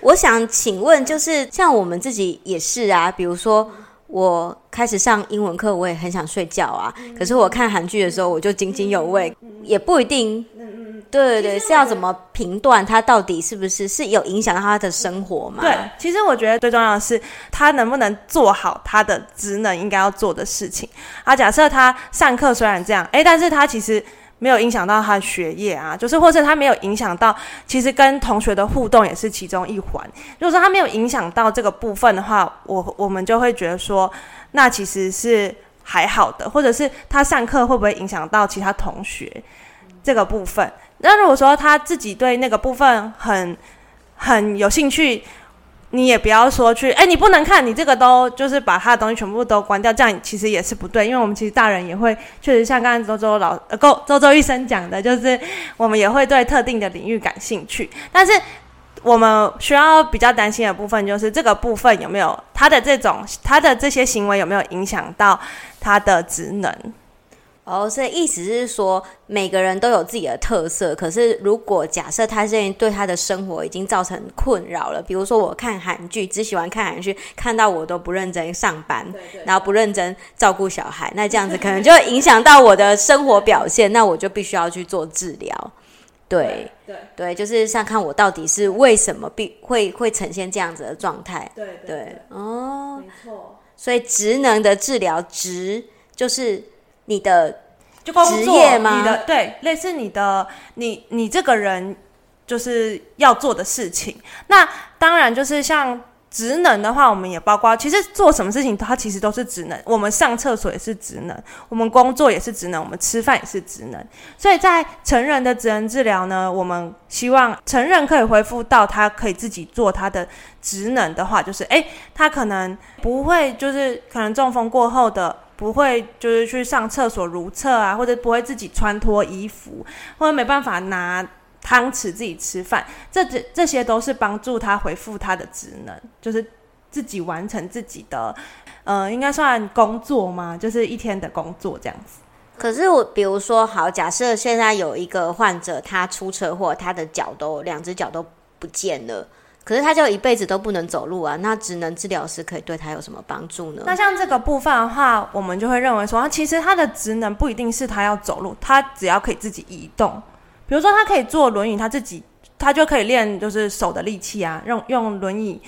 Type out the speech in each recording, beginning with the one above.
我想请问，就是像我们自己也是啊，比如说。我开始上英文课，我也很想睡觉啊。可是我看韩剧的时候，我就津津有味，也不一定。对对对，是要怎么评断他到底是不是是有影响到他的生活吗？对，其实我觉得最重要的是他能不能做好他的职能应该要做的事情。啊，假设他上课虽然这样，诶，但是他其实。没有影响到他的学业啊，就是或者他没有影响到，其实跟同学的互动也是其中一环。如果说他没有影响到这个部分的话，我我们就会觉得说，那其实是还好的，或者是他上课会不会影响到其他同学这个部分？那如果说他自己对那个部分很很有兴趣。你也不要说去，哎，你不能看，你这个都就是把他的东西全部都关掉，这样其实也是不对，因为我们其实大人也会，确实像刚刚周周老呃够周周医生讲的，就是我们也会对特定的领域感兴趣，但是我们需要比较担心的部分就是这个部分有没有他的这种他的这些行为有没有影响到他的职能。哦，所以意思是说，每个人都有自己的特色。可是，如果假设他现在对他的生活已经造成困扰了，比如说我看韩剧，只喜欢看韩剧，看到我都不认真上班，对对对，然后不认真照顾小孩，那这样子可能就会影响到我的生活表现，那我就必须要去做治疗。对对对，就是像看我到底是为什么必会会呈现这样子的状态。对对，对，对，哦，没错。所以职能的治疗，职就是。你的就工作职业吗？你的对，类似你的你你这个人就是要做的事情。那当然就是像职能的话，我们也包括，其实做什么事情它其实都是职能。我们上厕所也是职能，我们工作也是职能，我们吃饭也是职能。所以在成人的职能治疗呢，我们希望成人可以恢复到他可以自己做他的职能的话，就是诶，他可能不会就是可能中风过后的。不会就是去上厕所如厕啊，或者不会自己穿脱衣服，或者没办法拿汤匙自己吃饭，这这这些都是帮助他恢复他的职能，就是自己完成自己的，呃，应该算工作吗？就是一天的工作这样子。可是我比如说，好，假设现在有一个患者，他出车祸，他的脚都两只脚都不见了。可是他就一辈子都不能走路啊，那职能治疗师可以对他有什么帮助呢？那像这个部分的话，我们就会认为说，其实他的职能不一定是他要走路，他只要可以自己移动。比如说，他可以坐轮椅，他自己他就可以练就是手的力气啊，用用轮椅，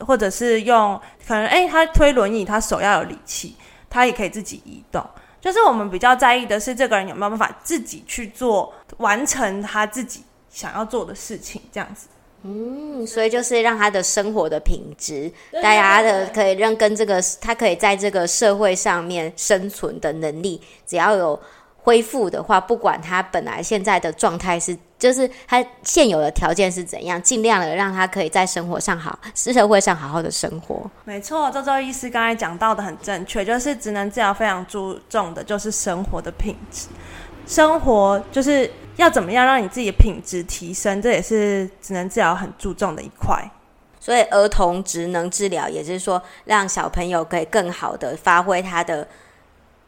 或者是用可能哎，他推轮椅，他手要有力气，他也可以自己移动。就是我们比较在意的是，这个人有没有办法自己去做完成他自己想要做的事情，这样子。嗯，所以就是让他的生活的品质，大家的可以让跟这个他可以在这个社会上面生存的能力，只要有恢复的话，不管他本来现在的状态是，就是他现有的条件是怎样，尽量的让他可以在生活上好，社会上好好的生活。没错，周周医师刚才讲到的很正确，就是职能治疗非常注重的就是生活的品质，生活就是。要怎么样让你自己的品质提升？这也是职能治疗很注重的一块。所以儿童职能治疗，也就是说，让小朋友可以更好的发挥他的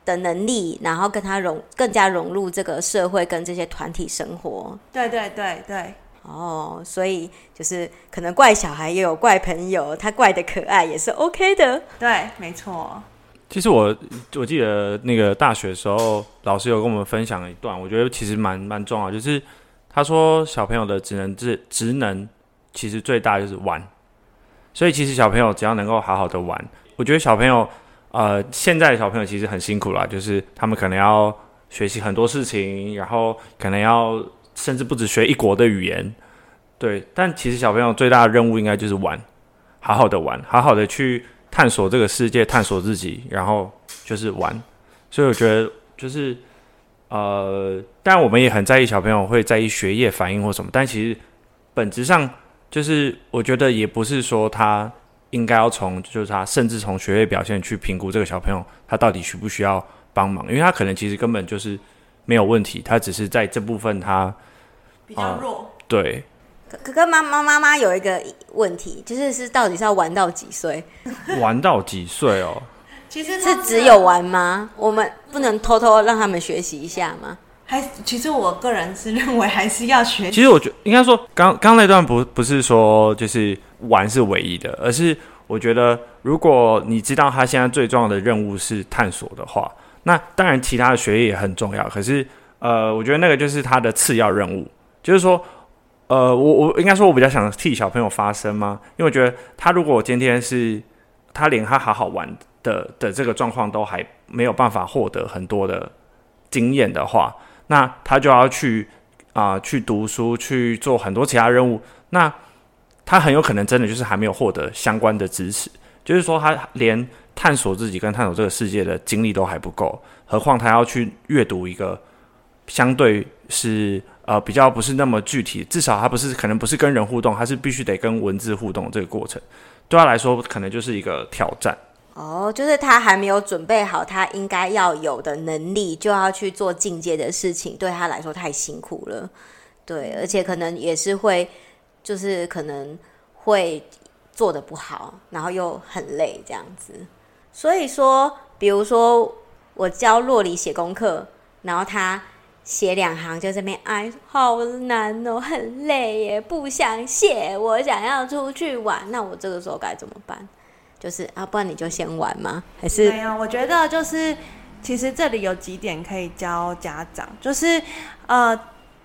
的能力，然后跟他融更加融入这个社会跟这些团体生活。对对对对。哦，所以就是可能怪小孩也有怪朋友，他怪的可爱也是 OK 的。对，没错。其实我我记得那个大学的时候，老师有跟我们分享一段，我觉得其实蛮蛮重要，就是他说小朋友的职能是职能其实最大就是玩，所以其实小朋友只要能够好好的玩，我觉得小朋友呃现在小朋友其实很辛苦啦，就是他们可能要学习很多事情，然后可能要甚至不止学一国的语言，对，但其实小朋友最大的任务应该就是玩，好好的玩，好好的去。探索这个世界，探索自己，然后就是玩。所以我觉得就是呃，当然我们也很在意小朋友会在意学业反应或什么，但其实本质上就是我觉得也不是说他应该要从就是他甚至从学业表现去评估这个小朋友他到底需不需要帮忙，因为他可能其实根本就是没有问题，他只是在这部分他比较弱，呃、对。可可妈妈妈妈有一个问题，就是是到底是要玩到几岁？玩到几岁哦？其实是只有玩吗？我们不能偷偷让他们学习一下吗？还其实我个人是认为还是要学习。其实我觉得应该说，刚刚那段不不是说就是玩是唯一的，而是我觉得如果你知道他现在最重要的任务是探索的话，那当然其他的学业也很重要。可是呃，我觉得那个就是他的次要任务，就是说呃，我我应该说，我比较想替小朋友发声吗？因为我觉得他如果今天是他连他好好玩的的这个状况都还没有办法获得很多的经验的话。那他就要去啊、去读书，去做很多其他任务。那他很有可能真的就是还没有获得相关的知识，就是说他连探索自己跟探索这个世界的经历都还不够，何况他要去阅读一个相对是呃比较不是那么具体，至少他不是可能不是跟人互动，他是必须得跟文字互动这个过程，对他来说可能就是一个挑战。哦，就是他还没有准备好他应该要有的能力，就要去做进阶的事情，对他来说太辛苦了。对，而且可能也是会，就是可能会做得不好，然后又很累这样子。所以说，比如说我教洛里写功课，然后他写两行就这边哎，好难哦，很累耶，不想写，我想要出去玩。那我这个时候该怎么办？就是啊，不然你就先玩吗？还是没有？我觉得就是，其实这里有几点可以教家长，就是呃，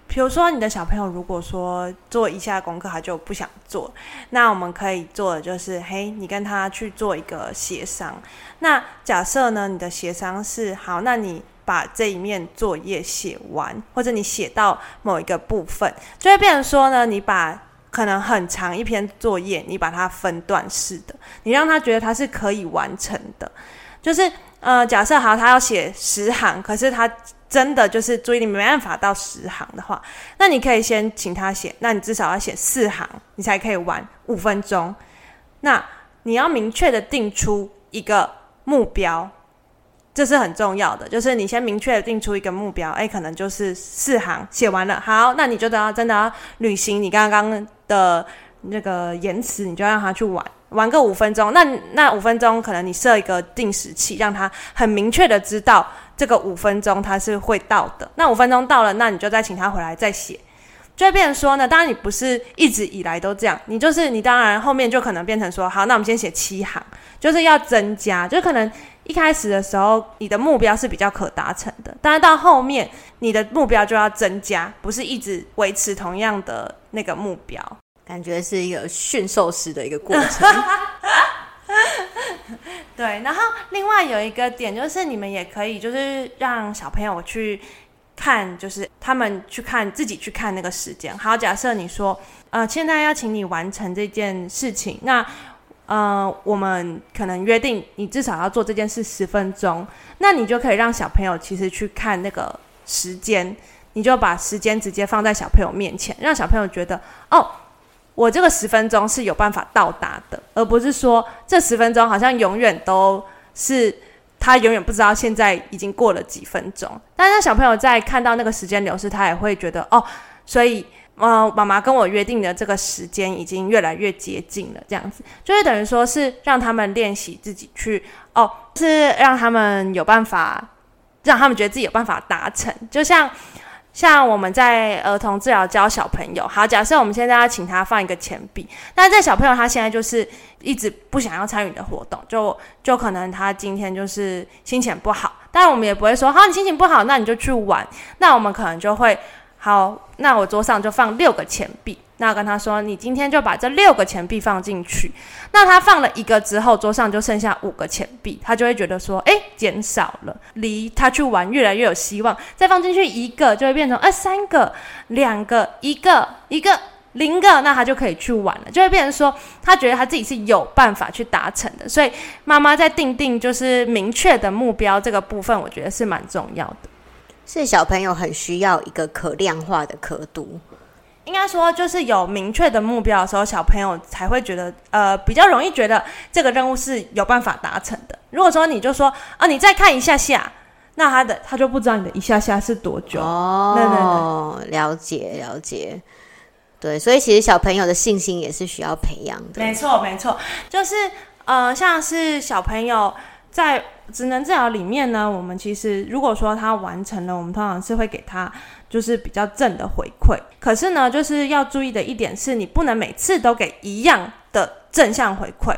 比如说你的小朋友如果说做一下功课他就不想做，那我们可以做的就是，嘿，你跟他去做一个协商。那假设呢，你的协商是好，那你把这一面作业写完，或者你写到某一个部分，就会变成说呢，你把。可能很长一篇作业，你把它分段式的，你让他觉得他是可以完成的。就是呃，假设好，他要写十行，可是他真的就是注意力没办法到十行的话，那你可以先请他写，那你至少要写四行，你才可以玩五分钟。那你要明确的定出一个目标。这是很重要的，就是你先明确定出一个目标，哎，可能就是四行写完了，好，那你就等要真的要履行你刚刚的那个言辞，你就让他去玩，玩个五分钟，那那五分钟可能你设一个定时器，让他很明确的知道这个五分钟他是会到的，那五分钟到了，那你就再请他回来再写，就会变成说呢，当然你不是一直以来都这样，你就是你当然后面就可能变成说，好，那我们先写七行，就是要增加，就可能。一开始的时候，你的目标是比较可达成的，但是到后面，你的目标就要增加，不是一直维持同样的那个目标，感觉是一个驯兽师的一个过程。对，然后另外有一个点就是，你们也可以就是让小朋友去看，就是他们去看自己去看那个时间。好，假设你说，呃，现在要请你完成这件事情，那。呃，我们可能约定你至少要做这件事十分钟，那你就可以让小朋友其实去看那个时间，你就把时间直接放在小朋友面前，让小朋友觉得哦，我这个十分钟是有办法到达的，而不是说这十分钟好像永远都是他永远不知道现在已经过了几分钟。但是小朋友在看到那个时间流逝，他也会觉得哦，所以。呃，妈妈跟我约定的这个时间已经越来越接近了，这样子就是等于说是让他们练习自己去哦，是让他们有办法，让他们觉得自己有办法达成。就像像我们在儿童治疗教小朋友，好，假设我们现在要请他放一个钱币，那这小朋友他现在就是一直不想要参与的活动，就就可能他今天就是心情不好，但我们也不会说好，你心情不好，那你就去玩，那我们可能就会。好，那我桌上就放六个钱币。那跟他说，你今天就把这六个钱币放进去。那他放了一个之后，桌上就剩下五个钱币，他就会觉得说，哎，减少了，离他去玩越来越有希望。再放进去一个，就会变成呃三个、两个、一个、一个、零个，那他就可以去玩了，就会变成说，他觉得他自己是有办法去达成的。所以妈妈在定定就是明确的目标这个部分，我觉得是蛮重要的。是小朋友很需要一个可量化的刻度，应该说就是有明确的目标的时候，小朋友才会觉得呃比较容易觉得这个任务是有办法达成的。如果说你就说啊，你再看一下下，那他的他就不知道你的一下下是多久哦。对对对，了解了解，对，所以其实小朋友的信心也是需要培养的。没错没错，就是呃像是小朋友。在职能治疗里面呢，我们其实如果说他完成了，我们通常是会给他就是比较正的回馈。可是呢，就是要注意的一点是，你不能每次都给一样的正向回馈。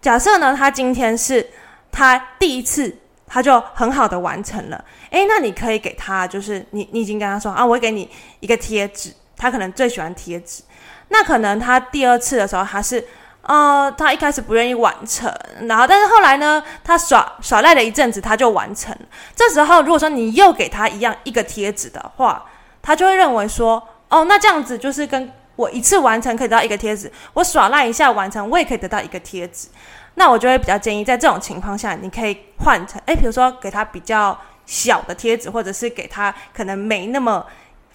假设呢，他今天是他第一次他就很好的完成了，诶，那你可以给他就是你你已经跟他说啊，我给你一个贴纸，他可能最喜欢贴纸。那可能他第二次的时候他是。呃，他一开始不愿意完成，然后但是后来呢，他耍耍赖了一阵子，他就完成。这时候如果说你又给他一样一个贴纸的话，他就会认为说，哦，那这样子就是跟我一次完成可以得到一个贴纸，我耍赖一下完成，我也可以得到一个贴纸。那我就会比较建议，在这种情况下，你可以换成，诶，比如说给他比较小的贴纸，或者是给他可能没那么。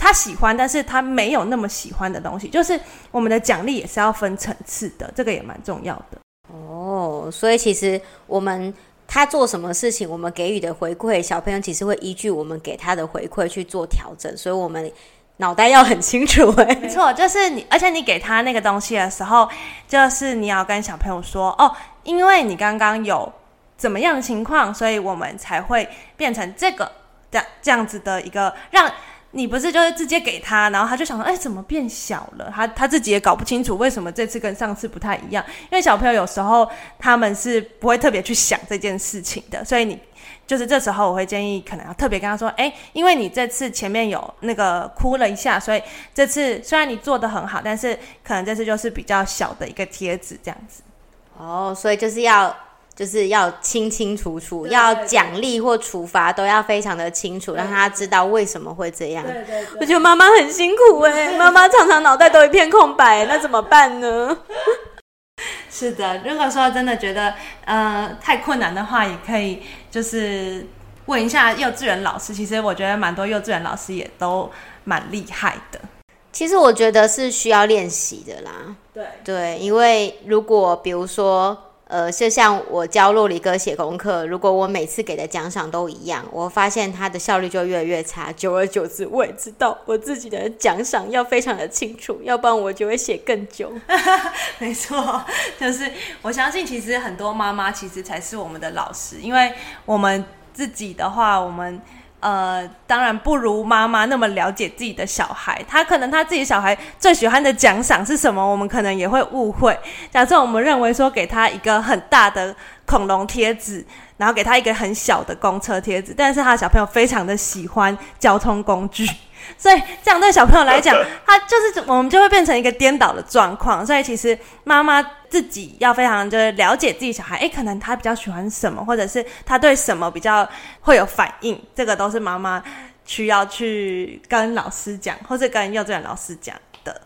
他喜欢，但是他没有那么喜欢的东西，就是我们的奖励也是要分层次的，这个也蛮重要的。哦，所以其实我们他做什么事情，我们给予的回馈，小朋友其实会依据我们给他的回馈去做调整，所以我们脑袋要很清楚。哎，没错，就是你，而且你给他那个东西的时候，就是你要跟小朋友说，哦，因为你刚刚有怎么样的情况，所以我们才会变成这个这样这样子的一个让。你不是就是直接给他，然后他就想说，哎，怎么变小了？他他自己也搞不清楚为什么这次跟上次不太一样。因为小朋友有时候他们是不会特别去想这件事情的，所以你就是这时候我会建议，可能要特别跟他说，哎，因为你这次前面有那个哭了一下，所以这次虽然你做得很好，但是可能这次就是比较小的一个贴纸这样子。哦，所以就是要。就是要清清楚楚，要奖励或处罚都要非常的清楚，让他知道为什么会这样。我觉得妈妈很辛苦哎，妈妈常常脑袋都一片空白，那怎么办呢？是的，如果说真的觉得呃太困难的话，也可以就是问一下幼稚园老师。其实我觉得蛮多幼稚园老师也都蛮厉害的。其实我觉得是需要练习的啦。对对，因为如果比如说。呃，就像我教洛里哥写功课，如果我每次给的奖赏都一样，我发现他的效率就越来越差。久而久之，我也知道我自己的奖赏要非常的清楚，要不然我就会写更久。没错，就是我相信，其实很多妈妈其实才是我们的老师，因为我们自己的话，我们。呃，当然不如妈妈那么了解自己的小孩，他可能他自己小孩最喜欢的奖赏是什么，我们可能也会误会。假设我们认为说给他一个很大的恐龙贴纸，然后给他一个很小的公车贴纸，但是他的小朋友非常的喜欢交通工具。所以这样对小朋友来讲，他就是我们就会变成一个颠倒的状况。所以其实妈妈自己要非常就是了解自己小孩，诶，可能他比较喜欢什么，或者是他对什么比较会有反应，这个都是妈妈需要去跟老师讲，或者跟幼稚园老师讲的。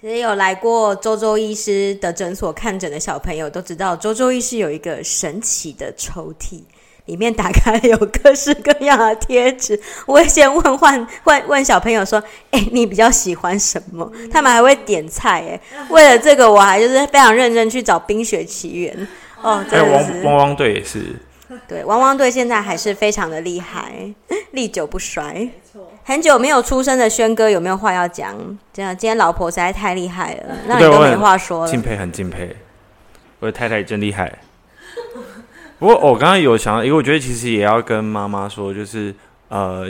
其实有来过周周医师的诊所看诊的小朋友都知道，周周医师有一个神奇的抽屉。里面打开有各式各样的贴纸，我会先问换问问小朋友说：“哎、欸，你比较喜欢什么？”他们还会点菜，哎，为了这个我还就是非常认真去找《冰雪奇缘》哦。还有汪汪汪队也是，对，汪汪队现在还是非常的厉害，历久不衰。很久没有出生的轩哥有没有话要讲？这样今天老婆实在太厉害了，那你都没话说了。敬佩，很敬佩，我的太太真厉害。不过我刚刚有想到，因为我觉得其实也要跟妈妈说，就是呃，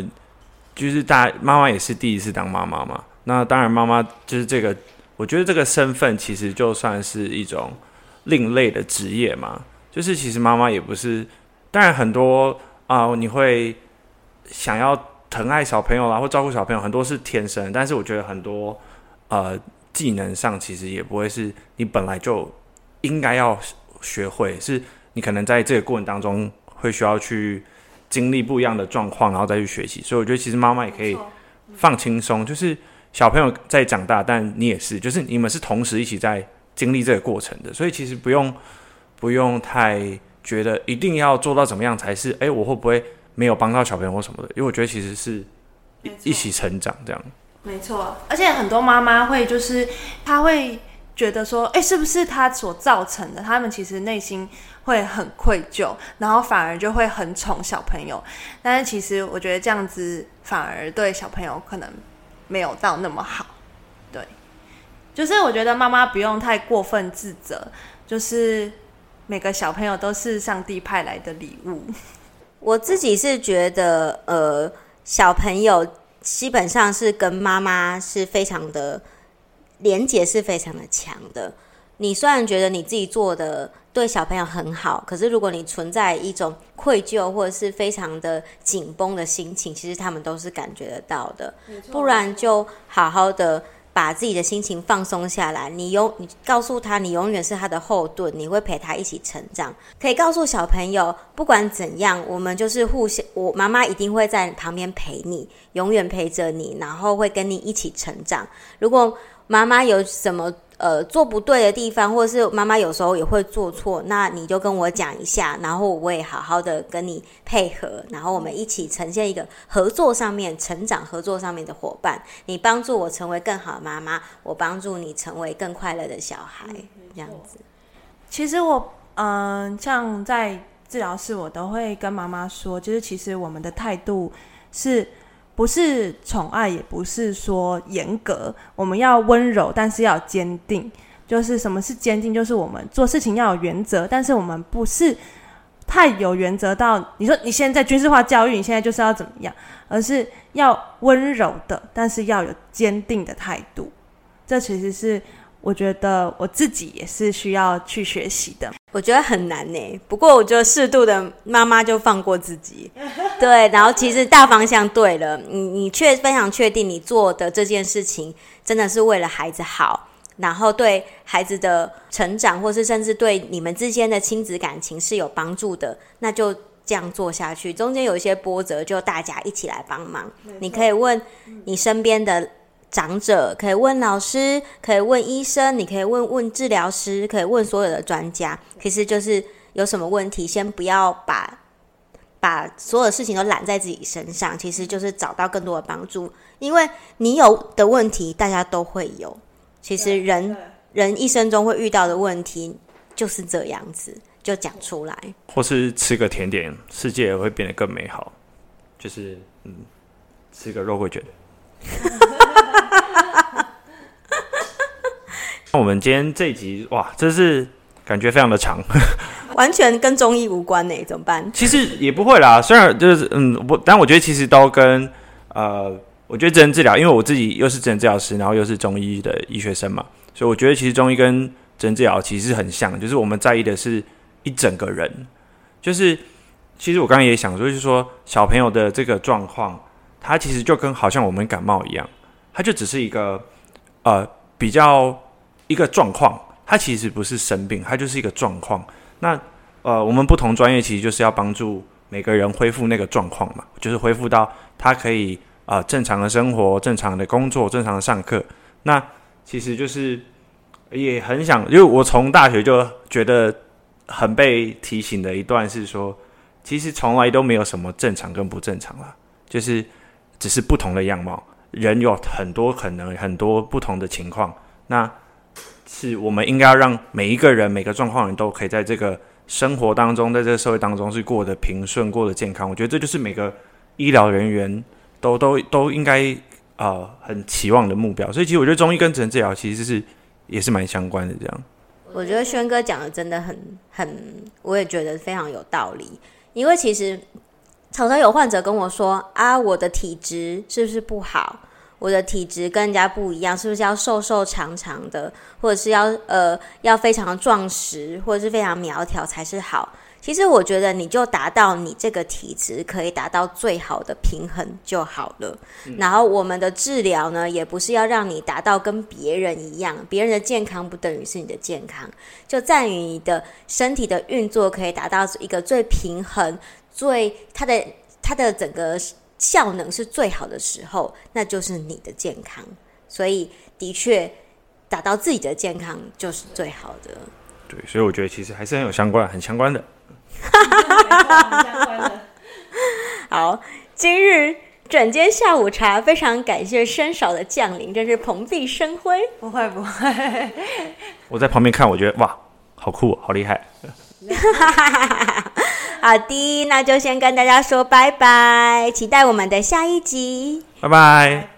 就是大妈妈也是第一次当妈妈嘛。那当然，妈妈就是这个，我觉得这个身份其实就算是一种另类的职业嘛。就是其实妈妈也不是，当然很多啊、你会想要疼爱小朋友啦，或照顾小朋友，很多是天生。但是我觉得很多呃技能上，其实也不会是你本来就应该要学会是。你可能在这个过程当中会需要去经历不一样的状况，然后再去学习。所以我觉得其实妈妈也可以放轻松，就是小朋友在长大，但你也是，就是你们是同时一起在经历这个过程的。所以其实不用不用太觉得一定要做到怎么样才是，诶，我会不会没有帮到小朋友或什么的？因为我觉得其实是一起成长这样。没错，而且很多妈妈会就是她会觉得说，诶，是不是他所造成的？他们其实内心。会很愧疚，然后反而就会很宠小朋友，但是其实我觉得这样子反而对小朋友可能没有到那么好。对，就是我觉得妈妈不用太过分自责，就是每个小朋友都是上帝派来的礼物。我自己是觉得，呃，小朋友基本上是跟妈妈是非常的连接，是非常的强的。你虽然觉得你自己做的对小朋友很好，可是如果你存在一种愧疚或者是非常的紧绷的心情，其实他们都是感觉得到的。不然就好好的。把自己的心情放松下来，你永你告诉他，你永远是他的后盾，你会陪他一起成长。可以告诉小朋友，不管怎样，我们就是互相，我妈妈一定会在旁边陪你，永远陪着你，然后会跟你一起成长。如果妈妈有什么，呃，做不对的地方，或者是妈妈有时候也会做错，那你就跟我讲一下，然后我也好好的跟你配合，然后我们一起呈现一个合作上面成长、合作上面的伙伴。你帮助我成为更好的妈妈，我帮助你成为更快乐的小孩，这样子。其实我，嗯、呃，像在治疗室，我都会跟妈妈说，就是其实我们的态度是。不是宠爱，也不是说严格，我们要温柔，但是要坚定。就是什么是坚定？就是我们做事情要有原则，但是我们不是太有原则到你说你现在军事化教育，你现在就是要怎么样，而是要温柔的，但是要有坚定的态度。这其实是我觉得我自己也是需要去学习的。我觉得很难呢，不过我觉得适度的妈妈就放过自己，对，然后其实大方向对了，你你确非常确定你做的这件事情真的是为了孩子好，然后对孩子的成长，或是甚至对你们之间的亲子感情是有帮助的，那就这样做下去。中间有一些波折，就大家一起来帮忙。你可以问你身边的。长者可以问老师，可以问医生，你可以问问治疗师，可以问所有的专家。其实就是有什么问题，先不要把把所有的事情都揽在自己身上，其实就是找到更多的帮助。因为你有的问题，大家都会有。其实人人一生中会遇到的问题就是这样子，就讲出来。或是吃个甜点，世界也会变得更美好。就是嗯，吃个肉桂卷。那我们今天这一集哇，真是感觉非常的长，完全跟中医无关呢，怎么办？其实也不会啦，虽然就是嗯，我但我觉得其实都跟呃，我觉得职能治疗，因为我自己又是职能治疗师，然后又是中医的医学生嘛，所以我觉得其实中医跟职能治疗其实很像，就是我们在意的是一整个人，就是其实我刚刚也想说，就是说小朋友的这个状况，他其实就跟好像我们感冒一样，他就只是一个呃比较。一个状况，它其实不是生病，它就是一个状况。那呃，我们不同专业其实就是要帮助每个人恢复那个状况嘛，就是恢复到他可以啊、正常的生活、正常的工作、正常的上课。那其实就是也很想，因为我从大学就觉得很被提醒的一段是说，其实从来都没有什么正常跟不正常啦，就是只是不同的样貌。人有很多可能，很多不同的情况。那是我们应该要让每一个人、每个状况人都可以在这个生活当中，在这个社会当中是过得平顺、过得健康。我觉得这就是每个医疗人员都都都应该啊、很期望的目标。所以，其实我觉得中医跟整治疗其实是也是蛮相关的。这样，我觉得轩哥讲的真的很很，我也觉得非常有道理。因为其实常常有患者跟我说啊，我的体质是不是不好？我的体质跟人家不一样，是不是要瘦瘦长长的，或者是要呃要非常壮实，或者是非常苗条才是好？其实我觉得你就达到你这个体质可以达到最好的平衡就好了。嗯。然后我们的治疗呢，也不是要让你达到跟别人一样，别人的健康不等于是你的健康，就在于你的身体的运作可以达到一个最平衡、最它的它的整个。效能是最好的时候，那就是你的健康。所以，的确达到自己的健康就是最好的。对，所以我觉得其实还是很有相关、很相关的。好，今日转间下午茶，非常感谢生少的降临，真是蓬荜生辉。不会不会，我在旁边看，我觉得哇，好酷，好厉害。好的，那就先跟大家说拜拜，期待我们的下一集。拜拜。